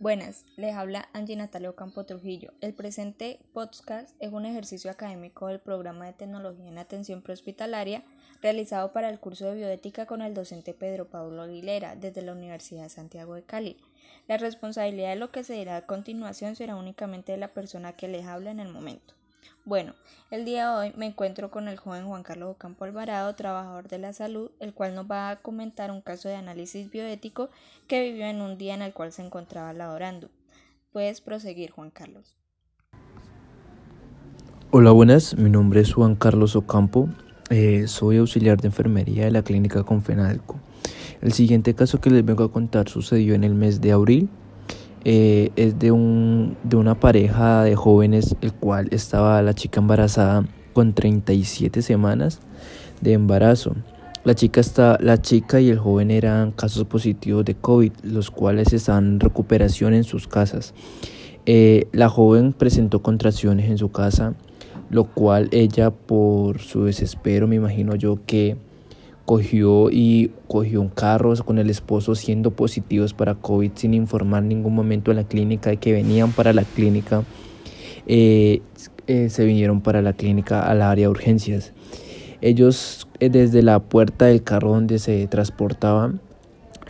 Buenas, les habla Angie Natalia Ocampo Trujillo. El presente podcast es un ejercicio académico del programa de tecnología en atención prehospitalaria realizado para el curso de bioética con el docente Pedro Pablo Aguilera desde la Universidad de Santiago de Cali. La responsabilidad de lo que se dirá a continuación será únicamente de la persona que les habla en el momento. Bueno, el día de hoy me encuentro con el joven Juan Carlos Ocampo Alvarado, trabajador de la salud, el cual nos va a comentar un caso de análisis bioético que vivió en un día en el cual se encontraba laborando. Puedes proseguir, Juan Carlos. Hola, buenas. Mi nombre es Juan Carlos Ocampo. Eh, soy auxiliar de enfermería de la clínica Confenalco. El siguiente caso que les vengo a contar sucedió en el mes de abril eh, es de, un, de una pareja de jóvenes, el cual estaba la chica embarazada con 37 semanas de embarazo. La chica, está, la chica y el joven eran casos positivos de COVID, los cuales están en recuperación en sus casas. Eh, la joven presentó contracciones en su casa, lo cual ella por su desespero, me imagino yo que cogió y cogió un carro con el esposo siendo positivos para COVID sin informar ningún momento a la clínica de que venían para la clínica. Eh, eh, se vinieron para la clínica al área de urgencias. Ellos eh, desde la puerta del carro donde se transportaban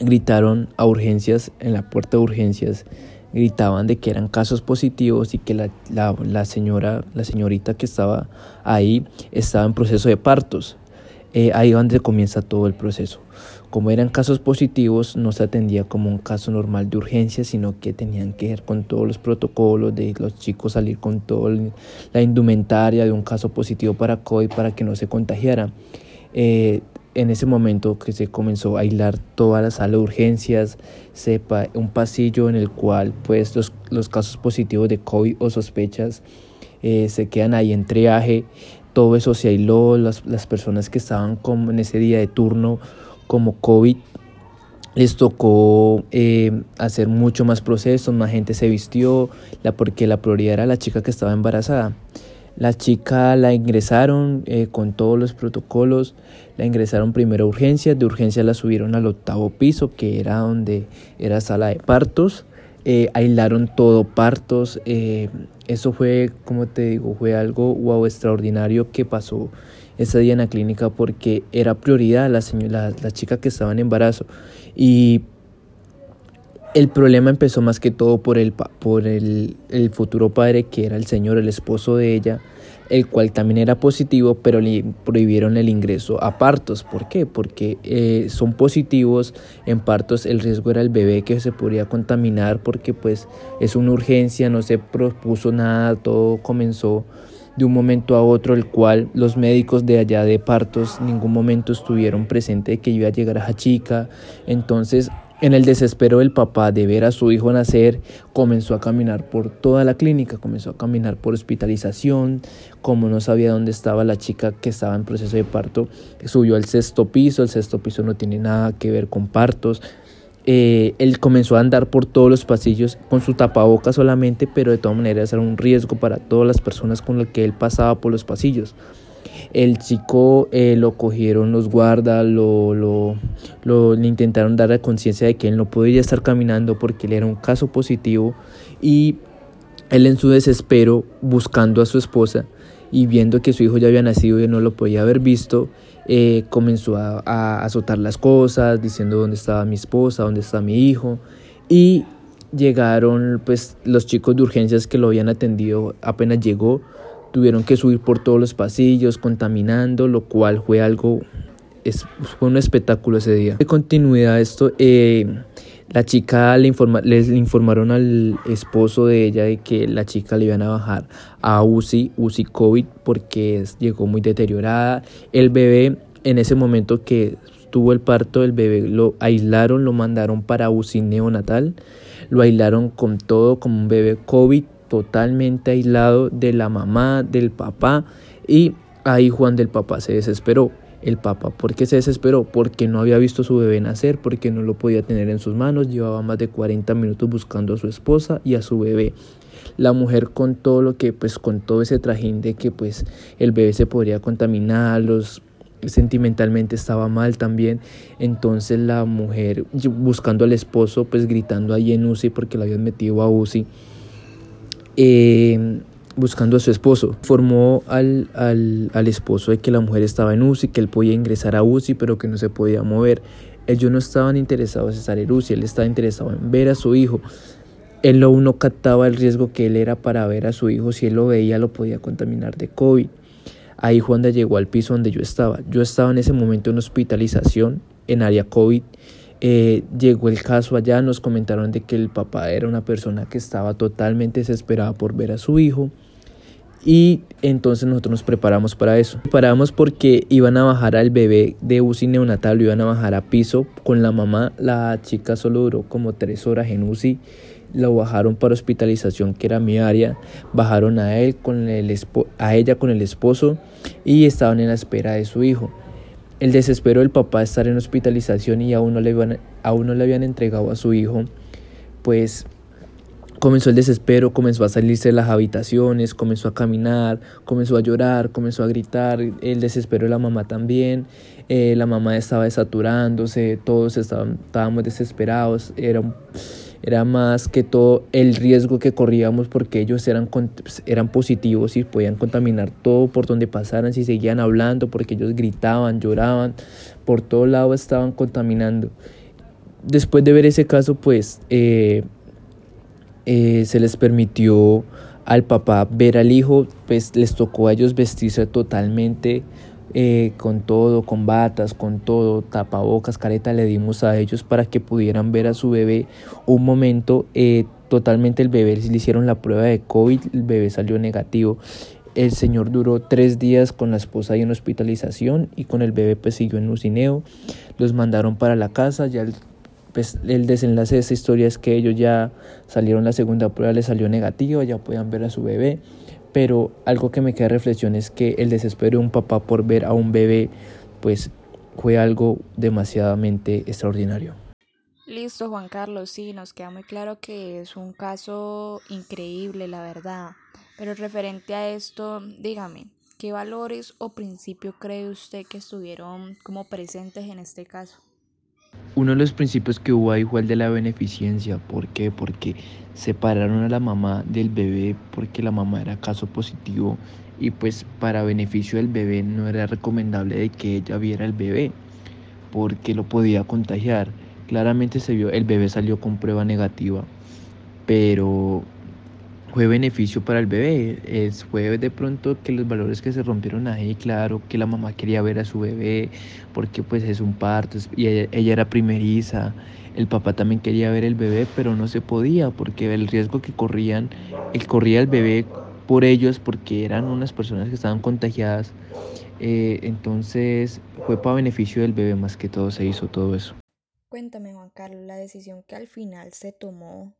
gritaron a urgencias, en la puerta de urgencias gritaban de que eran casos positivos y que la, la señora, la señorita que estaba ahí estaba en proceso de partos. Eh, ahí donde comienza todo el proceso. Como eran casos positivos, no se atendía como un caso normal de urgencia, sino que tenían que ir con todos los protocolos de los chicos salir con toda la indumentaria de un caso positivo para COVID para que no se contagiara. Eh, en ese momento que se comenzó a aislar toda la sala de urgencias, sepa un pasillo en el cual pues los, los casos positivos de COVID o sospechas eh, se quedan ahí en triaje, todo eso se aisló, las, las personas que estaban como en ese día de turno como COVID les tocó eh, hacer mucho más procesos, más gente se vistió, la, porque la prioridad era la chica que estaba embarazada. La chica la ingresaron eh, con todos los protocolos, la ingresaron primero a urgencias, de urgencias la subieron al octavo piso, que era donde era sala de partos, eh, aislaron todo partos, eh, eso fue, como te digo, fue algo wow extraordinario que pasó ese día en la clínica porque era prioridad la, señora, la, chica que estaba en embarazo. Y el problema empezó más que todo por el, por el, el futuro padre que era el señor, el esposo de ella, el cual también era positivo, pero le prohibieron el ingreso a partos. ¿Por qué? Porque eh, son positivos en partos, el riesgo era el bebé que se podría contaminar porque pues es una urgencia, no se propuso nada, todo comenzó de un momento a otro, el cual los médicos de allá de partos ningún momento estuvieron presentes de que iba a llegar a chica. Entonces en el desespero del papá de ver a su hijo nacer, comenzó a caminar por toda la clínica, comenzó a caminar por hospitalización, como no sabía dónde estaba la chica que estaba en proceso de parto, subió al sexto piso, el sexto piso no tiene nada que ver con partos. Eh, él comenzó a andar por todos los pasillos con su tapaboca solamente, pero de todas maneras era un riesgo para todas las personas con las que él pasaba por los pasillos. El chico eh, lo cogieron los guardas, lo, lo, lo, le intentaron dar la conciencia de que él no podía estar caminando porque él era un caso positivo y él en su desespero buscando a su esposa y viendo que su hijo ya había nacido y no lo podía haber visto, eh, comenzó a, a azotar las cosas, diciendo dónde estaba mi esposa, dónde está mi hijo. Y llegaron pues los chicos de urgencias que lo habían atendido. Apenas llegó tuvieron que subir por todos los pasillos contaminando, lo cual fue algo, fue un espectáculo ese día. De continuidad esto, eh, la chica le informa, les informaron al esposo de ella de que la chica le iban a bajar a UCI, UCI COVID, porque llegó muy deteriorada. El bebé, en ese momento que tuvo el parto, el bebé lo aislaron, lo mandaron para UCI neonatal, lo aislaron con todo, como un bebé COVID totalmente aislado de la mamá, del papá y ahí Juan del papá se desesperó. El papá, ¿por qué se desesperó? Porque no había visto a su bebé nacer, porque no lo podía tener en sus manos, llevaba más de 40 minutos buscando a su esposa y a su bebé. La mujer con todo lo que, pues con todo ese trajín de que pues el bebé se podría contaminar, los sentimentalmente estaba mal también. Entonces la mujer buscando al esposo, pues gritando ahí en UCI porque la habían metido a UCI. Eh, buscando a su esposo. Formó al, al, al, esposo de que la mujer estaba en UCI, que él podía ingresar a UCI, pero que no se podía mover. Ellos no estaban interesados en estar en UCI, él estaba interesado en ver a su hijo. Él no, no captaba el riesgo que él era para ver a su hijo. Si él lo veía, lo podía contaminar de COVID. Ahí Juanda llegó al piso donde yo estaba. Yo estaba en ese momento en hospitalización en área COVID. Eh, llegó el caso allá, nos comentaron de que el papá era una persona que estaba totalmente desesperada por ver a su hijo. Y entonces nosotros nos preparamos para eso. Preparamos porque iban a bajar al bebé de UCI neonatal, lo iban a bajar a piso con la mamá. La chica solo duró como tres horas en UCI. Lo bajaron para hospitalización, que era mi área. Bajaron a él con el a ella con el esposo y estaban en la espera de su hijo. El desespero del papá de estar en hospitalización y aún no le, iban, aún no le habían entregado a su hijo, pues comenzó el desespero, comenzó a salirse de las habitaciones, comenzó a caminar, comenzó a llorar, comenzó a gritar, el desespero de la mamá también, eh, la mamá estaba desaturándose, todos estaban, estábamos desesperados, era, era más que todo el riesgo que corríamos porque ellos eran, eran positivos y podían contaminar todo por donde pasaran, si seguían hablando, porque ellos gritaban, lloraban, por todo lado estaban contaminando. Después de ver ese caso, pues... Eh, eh, se les permitió al papá ver al hijo, pues les tocó a ellos vestirse totalmente eh, con todo, con batas, con todo, tapabocas, careta, le dimos a ellos para que pudieran ver a su bebé un momento. Eh, totalmente el bebé, le hicieron la prueba de COVID, el bebé salió negativo. El señor duró tres días con la esposa ahí en hospitalización y con el bebé pues siguió en ucineo. Los mandaron para la casa, ya el pues el desenlace de esta historia es que ellos ya salieron la segunda prueba, les salió negativa, ya podían ver a su bebé, pero algo que me queda reflexión es que el desespero de un papá por ver a un bebé, pues fue algo demasiadamente extraordinario. Listo, Juan Carlos, sí, nos queda muy claro que es un caso increíble, la verdad. Pero referente a esto, dígame, ¿qué valores o principios cree usted que estuvieron como presentes en este caso? Uno de los principios que hubo ahí fue el de la beneficencia. ¿Por qué? Porque separaron a la mamá del bebé porque la mamá era caso positivo y pues para beneficio del bebé no era recomendable de que ella viera el bebé porque lo podía contagiar. Claramente se vio, el bebé salió con prueba negativa, pero fue beneficio para el bebé. Es, fue de pronto que los valores que se rompieron ahí, claro, que la mamá quería ver a su bebé porque pues es un parto y ella, era primeriza. El papá también quería ver el bebé, pero no se podía porque el riesgo que corrían, él corría el bebé por ellos porque eran unas personas que estaban contagiadas. Eh, entonces fue para beneficio del bebé más que todo se hizo todo eso. Cuéntame Juan Carlos, la decisión que al final se tomó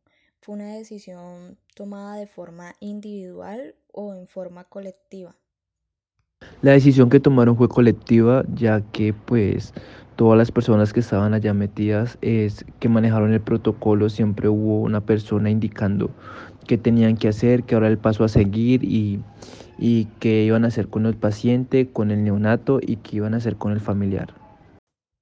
¿Fue una decisión tomada de forma individual o en forma colectiva? La decisión que tomaron fue colectiva, ya que pues todas las personas que estaban allá metidas es que manejaron el protocolo, siempre hubo una persona indicando qué tenían que hacer, qué era el paso a seguir y, y qué iban a hacer con el paciente, con el neonato y qué iban a hacer con el familiar.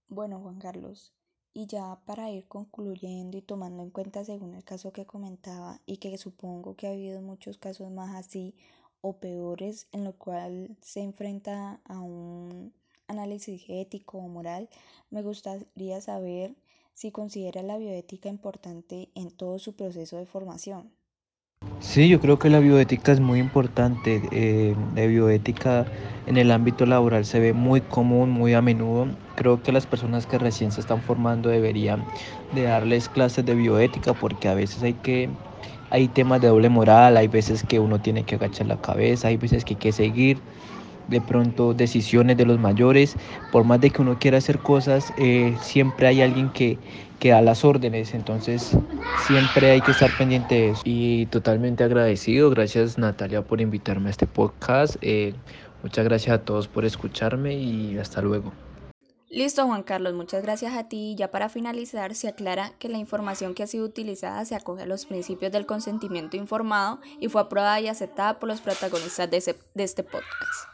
Bueno, Juan Carlos, y ya para ir concluyendo y tomando en cuenta según el caso que comentaba y que supongo que ha habido muchos casos más así o peores en lo cual se enfrenta a un análisis ético o moral, me gustaría saber si considera la bioética importante en todo su proceso de formación. Sí, yo creo que la bioética es muy importante. Eh, la bioética en el ámbito laboral se ve muy común, muy a menudo. Creo que las personas que recién se están formando deberían de darles clases de bioética porque a veces hay que hay temas de doble moral, hay veces que uno tiene que agachar la cabeza, hay veces que hay que seguir de pronto decisiones de los mayores, por más de que uno quiera hacer cosas, eh, siempre hay alguien que, que da las órdenes, entonces siempre hay que estar pendiente de eso. Y totalmente agradecido, gracias Natalia por invitarme a este podcast, eh, muchas gracias a todos por escucharme y hasta luego. Listo, Juan Carlos, muchas gracias a ti. Ya para finalizar, se aclara que la información que ha sido utilizada se acoge a los principios del consentimiento informado y fue aprobada y aceptada por los protagonistas de, de este podcast.